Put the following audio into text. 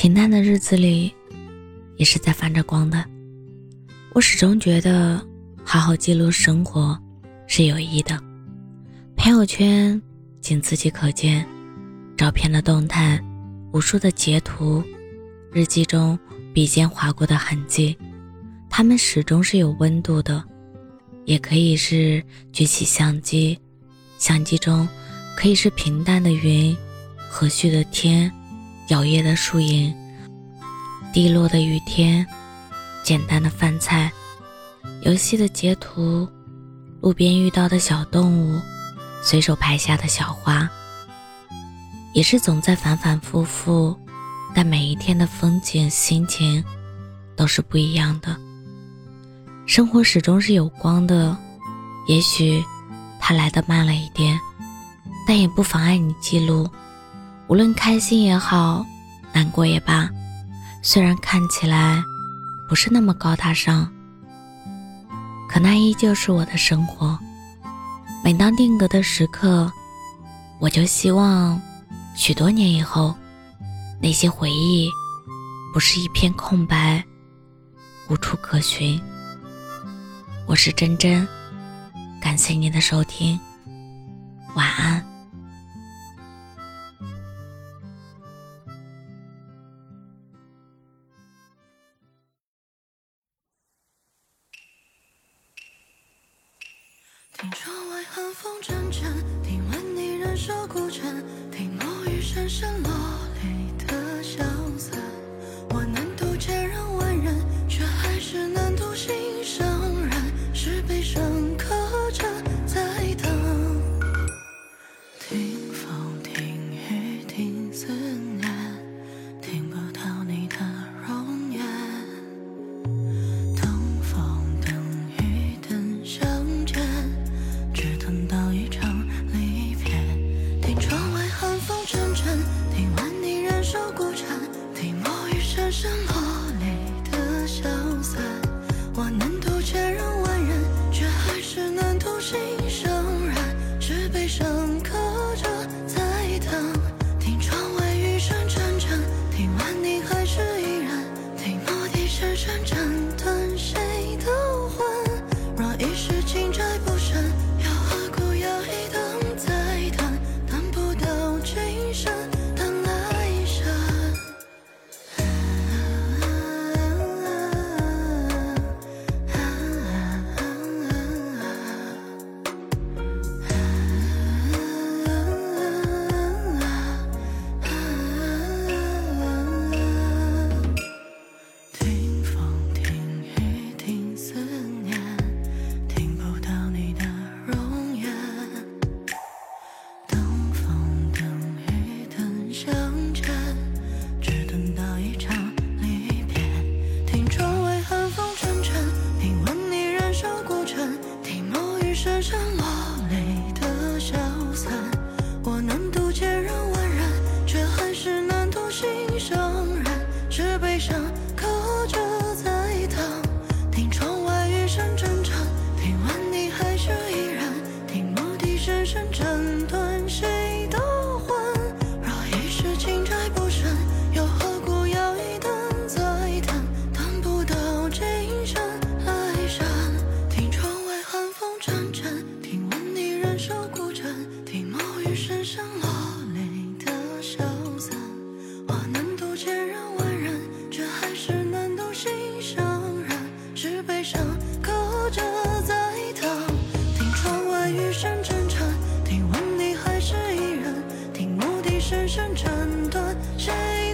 平淡的日子里，也是在泛着光的。我始终觉得，好好记录生活是有益的。朋友圈仅自己可见，照片的动态，无数的截图，日记中笔尖划过的痕迹，它们始终是有温度的。也可以是举起相机，相机中可以是平淡的云，和煦的天，摇曳的树影，滴落的雨天，简单的饭菜，游戏的截图，路边遇到的小动物，随手拍下的小花，也是总在反反复复，但每一天的风景心情都是不一样的。生活始终是有光的，也许它来的慢了一点，但也不妨碍你记录。无论开心也好，难过也罢，虽然看起来不是那么高大上，可那依旧是我的生活。每当定格的时刻，我就希望许多年以后，那些回忆不是一片空白，无处可寻。我是真真，感谢您的收听，晚安。窗外寒风阵阵，听闻你人手孤枕，听暮雨声声落泪的消散。我难渡千人万人，却还是难渡心上人。是悲伤刻着在等，听风身上雨声声落泪的消散，我能渡千人万人，却还是难渡心上人。是悲伤，隔着在等，听窗外雨声震颤，听问你还是一人，听墓笛声声整断，谁？